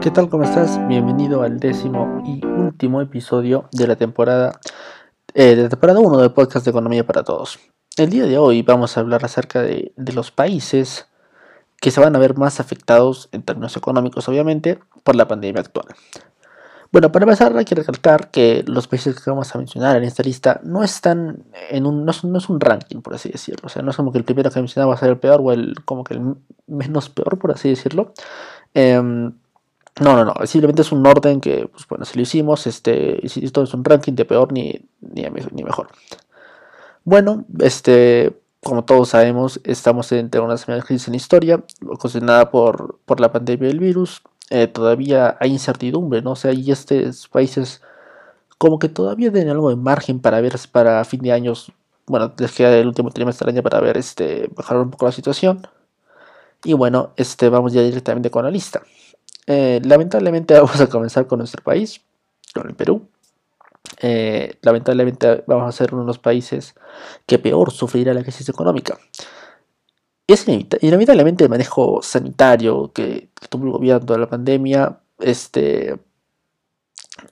¿Qué tal? ¿Cómo estás? Bienvenido al décimo y último episodio de la temporada eh, de temporada 1 del podcast de Economía para Todos. El día de hoy vamos a hablar acerca de, de los países que se van a ver más afectados en términos económicos, obviamente, por la pandemia actual. Bueno, para empezar hay que recalcar que los países que vamos a mencionar en esta lista no están en un, no es, un ranking, por así decirlo. O sea, no es como que el primero que mencionaba va a ser el peor o el como que el menos peor, por así decirlo. Em, no, no, no. Simplemente es un orden que, pues bueno, si lo hicimos, este, esto es un ranking de peor ni, ni, mejor. Bueno, este, como todos sabemos, estamos entre una semana crisis en historia, ocasionada por, por la pandemia del virus. Eh, todavía hay incertidumbre, ¿no? O sea, y estos países como que todavía tienen algo de margen para ver para fin de años. Bueno, les queda el último trimestre del año para ver este mejorar un poco la situación. Y bueno, este vamos ya directamente con la lista. Eh, lamentablemente vamos a comenzar con nuestro país, con el Perú. Eh, lamentablemente vamos a ser uno de los países que peor sufrirá la crisis económica. Es inevitablemente el manejo sanitario que, tuvo el gobierno de la pandemia, este,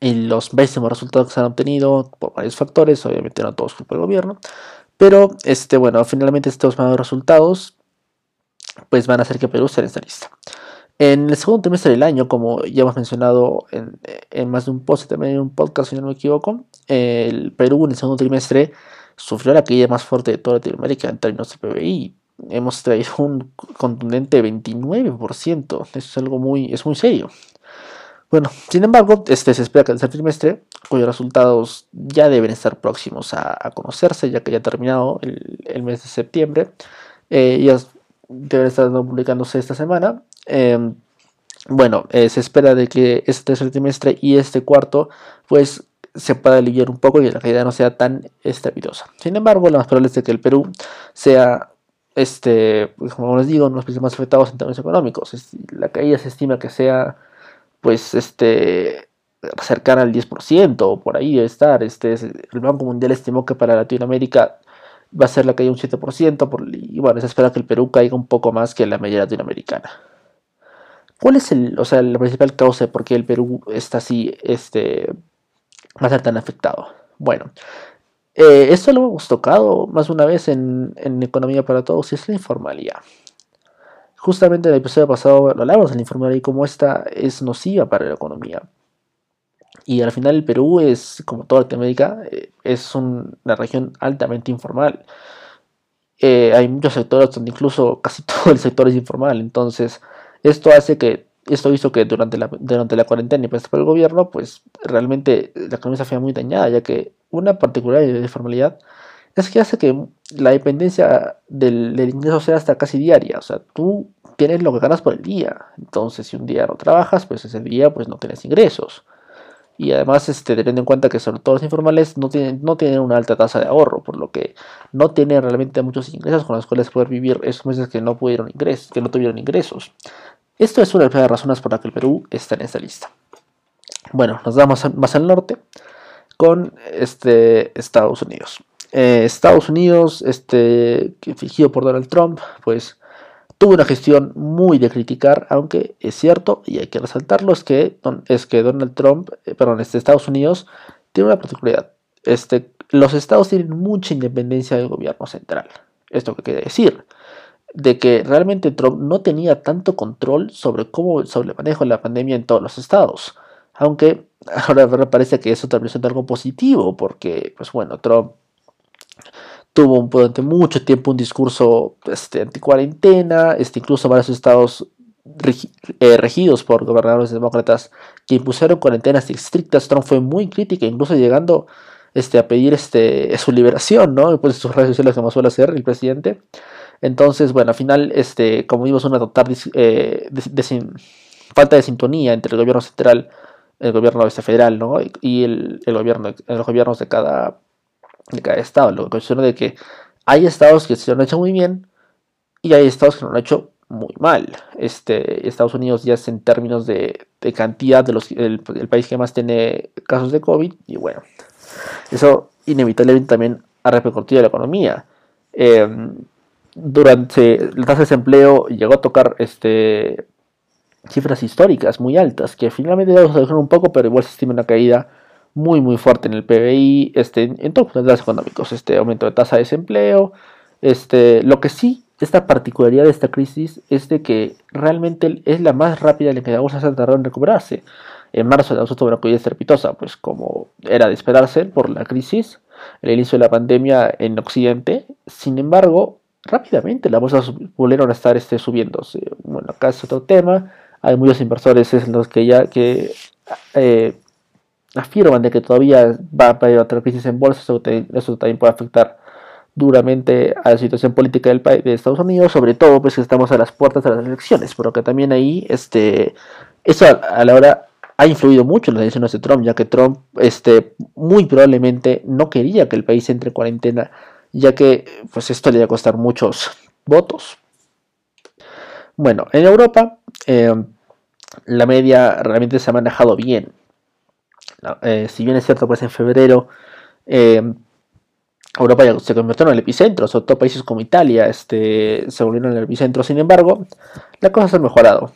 y los pésimos resultados que se han obtenido por varios factores, obviamente no todos culpa del gobierno, pero este, bueno, finalmente estos malos resultados pues van a hacer que Perú esté en esta lista. En el segundo trimestre del año, como ya hemos mencionado en, más de un post también en un podcast, si no me equivoco, el Perú en el segundo trimestre sufrió la caída más fuerte de toda Latinoamérica en términos de PBI. Hemos traído un contundente 29%. Eso es algo muy, es muy serio. Bueno, sin embargo, este se espera que el tercer trimestre, cuyos resultados ya deben estar próximos a, conocerse, ya que ya ha terminado el, mes de septiembre, eh, ya deben estar publicándose esta semana. Em, bueno, eh, se espera de que este tercer trimestre y este cuarto, pues se pueda aliviar un poco y la caída no sea tan estrepitosa. Sin embargo, lo más probable es de que el Perú sea, este, pues, como les digo, uno de los países más afectados en términos económicos. La caída se estima que sea, pues, este, cercana al 10% o por ahí debe estar. Este, el Banco Mundial estimó que para Latinoamérica va a ser la caída un 7%, por, y bueno, se espera que el Perú caiga un poco más que la media latinoamericana. ¿Cuál es el, o sea, la principal causa de por qué el Perú está así, este, va a ser tan afectado? Bueno, eh, esto lo hemos tocado más una vez en, Economía para Todos y es la informalidad. Justamente en el episodio pasado lo hablamos de la informalidad y cómo esta es nociva para la economía. Y al final el Perú es, como toda Latinoamérica, eh, es una región altamente informal. Eh, hay muchos sectores donde incluso casi todo el sector es informal. Entonces, esto hace que, esto hizo que durante la, durante la cuarentena y por el gobierno, pues realmente la economía se fue muy dañada, ya que una particularidad de formalidad es que hace que la dependencia del, del, ingreso sea hasta casi diaria. O sea, tú tienes lo que ganas por el día. Entonces, si un día no trabajas, pues ese día pues no tienes ingresos. Y además, este, teniendo en cuenta que sobre todo los informales no tienen, no tienen una alta tasa de ahorro, por lo que no tienen realmente muchos ingresos con los cuales poder vivir esos meses que no pudieron ingresos, que no tuvieron ingresos. Esto es una de las razones por las que el Perú está en esta lista. Bueno, nos vamos más al norte con este, Estados Unidos. Eh, Estados Unidos, este, fingido por Donald Trump, pues tuvo una gestión muy de criticar, aunque es cierto, y hay que resaltarlo, es que, es que Donald Trump, eh, perdón, este, Estados Unidos tiene una particularidad. Este, los estados tienen mucha independencia del gobierno central. ¿Esto qué quiere decir? De que realmente Trump no tenía tanto control sobre cómo sobre el manejo de la pandemia en todos los estados. Aunque ahora parece que eso también es algo positivo, porque, pues bueno, Trump tuvo durante mucho tiempo un discurso este, anti-cuarentena, este, incluso varios estados eh, regidos por gobernadores demócratas que impusieron cuarentenas estrictas. Trump fue muy crítica, incluso llegando este, a pedir este, su liberación, ¿no? Pues sus redes sociales, como suele hacer el presidente. Entonces, bueno, al final, este, como vimos, una total eh, falta de sintonía entre el gobierno central, el gobierno este federal, ¿no? Y el, gobierno, los gobiernos de cada, de cada estado. Lo que de que hay estados que se lo han hecho muy bien y hay estados que lo han hecho muy mal. Este, Estados Unidos ya es en términos de, cantidad de los el, país que más tiene casos de COVID y bueno, eso inevitablemente también ha repercutido en la economía. Em, durante la tasa de desempleo llegó a tocar este cifras históricas muy altas, que finalmente vamos a dejar un poco, pero igual se estima una caída muy muy fuerte en el PBI, este, en todos los datos económicos, este aumento de tasa de desempleo, este, lo que sí, esta particularidad de esta crisis es de que realmente es la más rápida en la que la bolsa se ha tardado en recuperarse. En marzo la bolsa tuvo una caída estrepitosa, pues como era de esperarse por la crisis, el inicio de la pandemia en Occidente. Sin embargo, rápidamente las bolsas volvieron a estar este, subiéndose. Bueno, acá es otro tema. Hay muchos inversores los que ya que eh, afirman de que todavía va a haber otra crisis en bolsa. Eso, también puede afectar duramente a la situación política del país de Estados Unidos, sobre todo pues que estamos a las puertas de las elecciones, pero que también ahí este eso a la hora ha influido mucho en las decisiones de Trump, ya que Trump este, muy probablemente no quería que el país entre en cuarentena, ya que pues esto le iba a costar muchos votos. Bueno, en Europa eh, la media realmente se ha manejado bien. Eh, si bien es cierto, pues en febrero eh, Europa se convirtió en el epicentro, sobre todo países como Italia este, se volvieron el epicentro, sin embargo, la cosa se ha mejorado.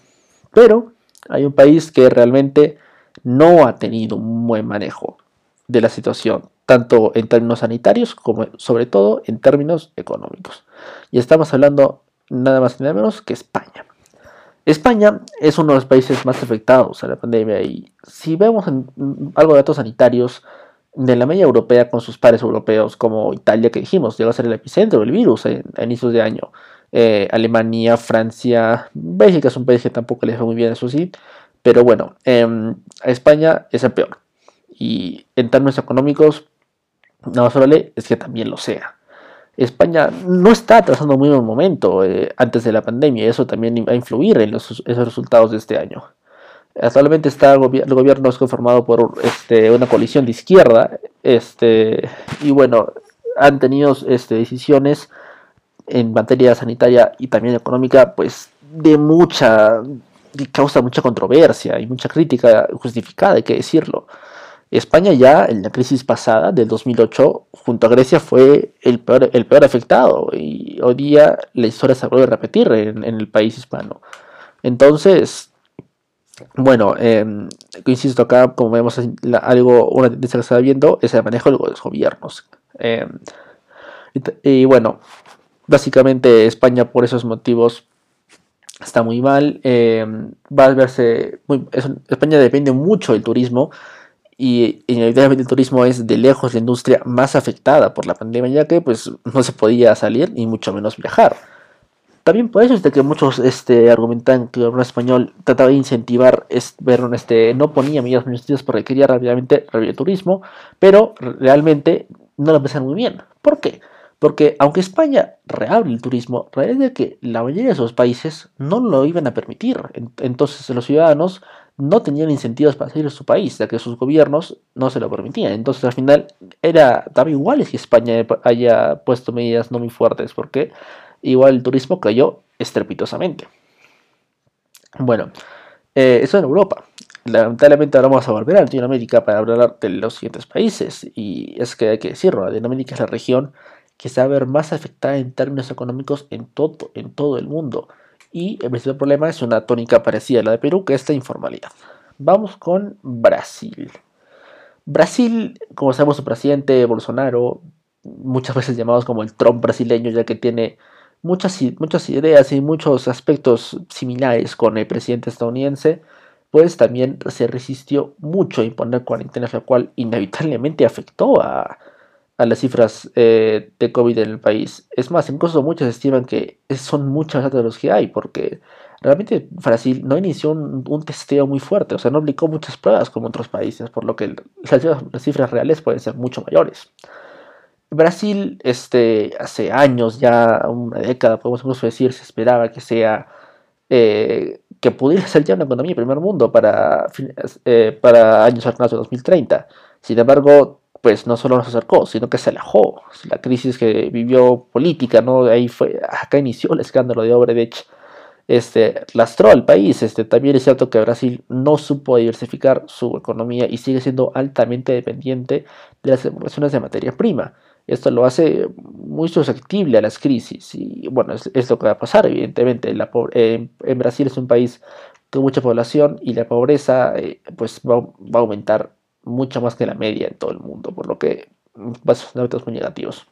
Pero hay un país que realmente no ha tenido un buen manejo de la situación, tanto en términos sanitarios como sobre todo en términos económicos. Y estamos hablando nada más y nada menos que España. España es uno de los países más afectados a la pandemia y si vemos algo de datos sanitarios de la media europea con sus pares europeos como Italia que dijimos llegó a ser el epicentro del virus a inicios de año eh, Alemania, Francia, Bélgica es un país que tampoco les va muy bien, eso sí, pero bueno, em, España es el peor. Y en términos económicos, nada más probable es que también lo sea. España no está atrasando muy buen momento eh, antes de la pandemia eso también va a influir en los, resultados de este año. Actualmente está el, gobierno es conformado por este, una coalición de izquierda este, y bueno, han tenido este, decisiones en materia sanitaria y también económica, pues de mucha, causa mucha controversia y mucha crítica justificada, hay que decirlo. España ya en la crisis pasada del 2008 junto a Grecia fue el peor, el peor afectado y hoy día la historia se vuelve a repetir en, el país hispano. Entonces, bueno, eh, insisto acá, como vemos algo, una tendencia que se está viendo es el manejo de los gobiernos. Em, y, bueno, Básicamente España por esos motivos está muy mal. Eh, va a verse España depende mucho del turismo y inevitablemente el turismo es de lejos la industria más afectada por la pandemia ya que pues no se podía salir ni mucho menos viajar. También por eso es de que muchos este, argumentan que el gobierno español trataba de incentivar, ver, este, no ponía medidas administrativas porque quería rápidamente revivir el turismo, pero realmente no lo pensaron muy bien. ¿Por qué? Porque aunque España reabre el turismo, es que la mayoría de esos países no lo iban a permitir. Entonces los ciudadanos no tenían incentivos para salir de su país, ya que sus gobiernos no se lo permitían. Entonces al final era, daba igual si España haya puesto medidas no muy fuertes, porque igual el turismo cayó estrepitosamente. Bueno, eh, eso en Europa. Lamentablemente ahora vamos a volver a Latinoamérica para hablar de los siguientes países. Y es que hay que decirlo, Latinoamérica es la región que se va a ver más afectada en términos económicos en todo, en todo el mundo. Y el principal problema es una tónica parecida a la de Perú, que es la informalidad. Vamos con Brasil. Brasil, como sabemos, su presidente Bolsonaro, muchas veces llamados como el Trump brasileño, ya que tiene muchas, muchas ideas y muchos aspectos similares con el presidente estadounidense, pues también se resistió mucho a imponer cuarentenas, lo cual inevitablemente afectó a, a las cifras eh, de COVID en el país. Es más, incluso muchos estiman que son muchas más de los que hay, porque realmente Brasil no inició un, testeo muy fuerte, o sea, no aplicó muchas pruebas como otros países, por lo que las, cifras reales pueden ser mucho mayores. Brasil, este, hace años, ya una década, podemos decir, se esperaba que sea, eh, que pudiera ser ya una economía de primer mundo para, eh, para años cercanos de 2030. Sin embargo, pues no solo nos acercó, sino que se alejó. La crisis que vivió política, ¿no? Ahí fue, acá inició el escándalo de Obredech, este, lastró al país. Este, también es cierto que Brasil no supo diversificar su economía y sigue siendo altamente dependiente de las exportaciones de materia prima. Esto lo hace muy susceptible a las crisis y bueno, es, lo que va a pasar, evidentemente. La, en Brasil es un país con mucha población y la pobreza eh, pues va, va, a aumentar mucho más que la media en todo el mundo, por lo que a ser datos muy negativos.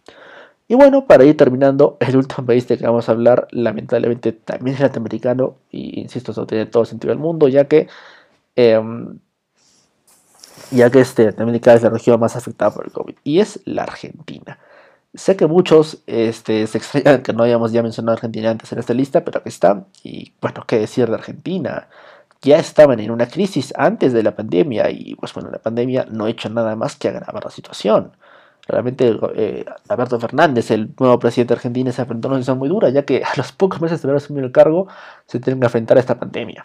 Y bueno, para ir terminando, el último país de que vamos a hablar, lamentablemente también es latinoamericano, y insisto, eso tiene todo sentido del mundo, ya que, eh, ya que este, Latinoamérica es la región más afectada por el COVID, y es la Argentina. Sé que muchos este, se extrañan que no hayamos ya mencionado a Argentina antes en esta lista, pero aquí está. Y bueno, qué decir de Argentina. Ya estaban en una crisis antes de la pandemia y pues bueno, la pandemia no ha hecho nada más que agravar la situación. Realmente eh, Alberto Fernández, el nuevo presidente de Argentina, se enfrentó a una situación muy dura, ya que a los pocos meses de haber asumido el cargo se tienen que enfrentar a esta pandemia.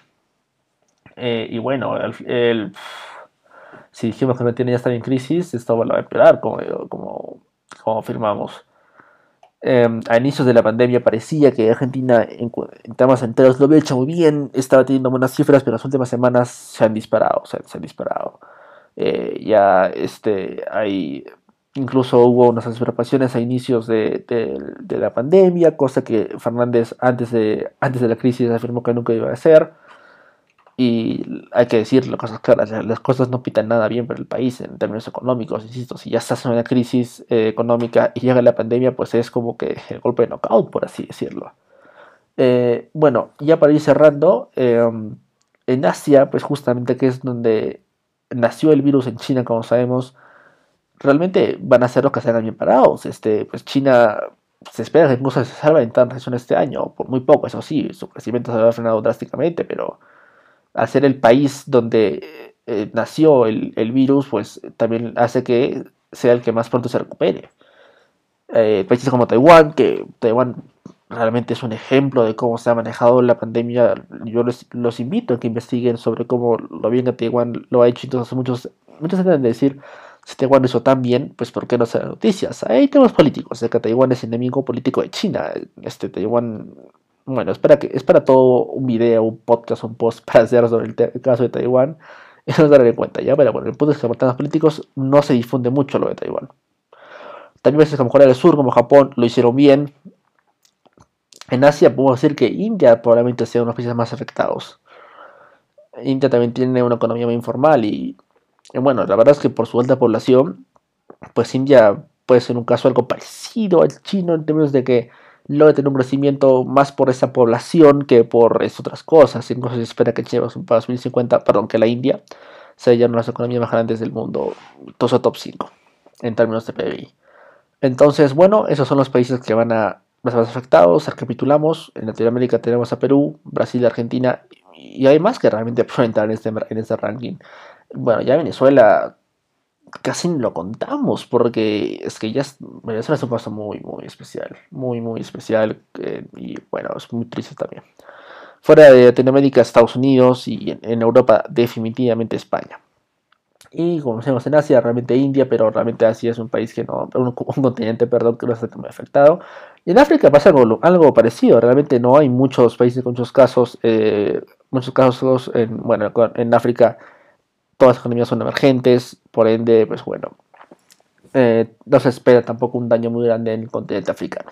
Eh, y bueno, el, el, si dijimos que Argentina ya estaba en crisis, esto va a empeorar, como, como como afirmamos. Eh, a inicios de la pandemia parecía que Argentina en, en, temas enteros lo había hecho muy bien, estaba teniendo buenas cifras, pero las últimas semanas se han disparado, se han disparado. Eh, ya este, hay, incluso hubo unas observaciones a inicios de, de, la pandemia, cosa que Fernández antes de, antes de la crisis afirmó que nunca iba a hacer. Y hay que decir las cosas claras, las cosas no pitan nada bien para el país en términos económicos, insisto, si ya estás en una crisis eh, económica y llega la pandemia, pues es como que el golpe de knockout, por así decirlo. Eh, bueno, ya para ir cerrando, eh, en Asia, pues justamente que es donde nació el virus en China, como sabemos, realmente van a ser los que sean bien parados. Este, pues China se espera que incluso se salva en tan este año, por muy poco, eso sí, su crecimiento se ha frenado drásticamente, pero al ser el país donde eh, nació el, el, virus, pues también hace que sea el que más pronto se recupere. Eh, países como Taiwán, que Taiwán realmente es un ejemplo de cómo se ha manejado la pandemia, yo les, los invito a que investiguen sobre cómo lo bien que Taiwán lo ha hecho. Entonces muchos, muchos tratan de decir, si Taiwán lo hizo tan bien, pues ¿por qué no se dan noticias? Hay temas políticos, de que Taiwán es enemigo político de China. Este, Taiwán bueno, es para, que, es para todo un video, un podcast, un post para hacer sobre el, caso de Taiwán. Eso es darle en cuenta, ¿ya? Pero bueno, el punto es que por temas políticos no se difunde mucho lo de Taiwán. También veces como Corea del Sur, como Japón, lo hicieron bien. En Asia podemos decir que India probablemente sea uno de los países más afectados. India también tiene una economía muy informal y bueno, la verdad es que por su alta población, pues India puede ser un caso algo parecido al chino en términos de que logra tener un crecimiento más por esa población que por otras cosas. Incluso se espera que China para 2050, perdón, que la India sea ya una de las economías más grandes del mundo, todo top 5 en términos de PIB. Entonces, bueno, esos son los países que van a más afectados. Recapitulamos, en Latinoamérica tenemos a Perú, Brasil, Argentina y hay más que realmente pueden entrar en este, en este ranking. Bueno, ya Venezuela casi lo contamos porque es que ya Venezuela es un caso muy, muy especial, muy, muy especial eh, y bueno, es muy triste también. Fuera de Latinoamérica, Estados Unidos y en, Europa definitivamente España. Y como decimos en Asia, realmente India, pero realmente Asia es un país que no, un, continente, perdón, que no está muy afectado. Y en África pasa algo, algo parecido, realmente no hay muchos países con muchos casos, eh, muchos casos en, bueno, en África todas las economías son emergentes, por ende, pues bueno, eh, no se espera tampoco un daño muy grande en el continente africano.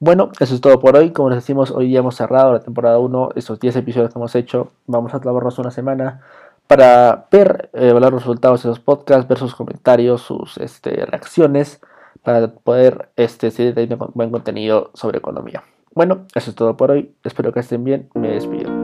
Bueno, eso es todo por hoy. Como les decimos, hoy ya hemos cerrado la temporada 1, esos 10 episodios que hemos hecho. Vamos a trabajarnos una semana para ver, eh, evaluar los resultados de los podcasts, ver sus comentarios, sus este, reacciones, para poder este, seguir teniendo buen contenido sobre economía. Bueno, eso es todo por hoy. Espero que estén bien. Me despido.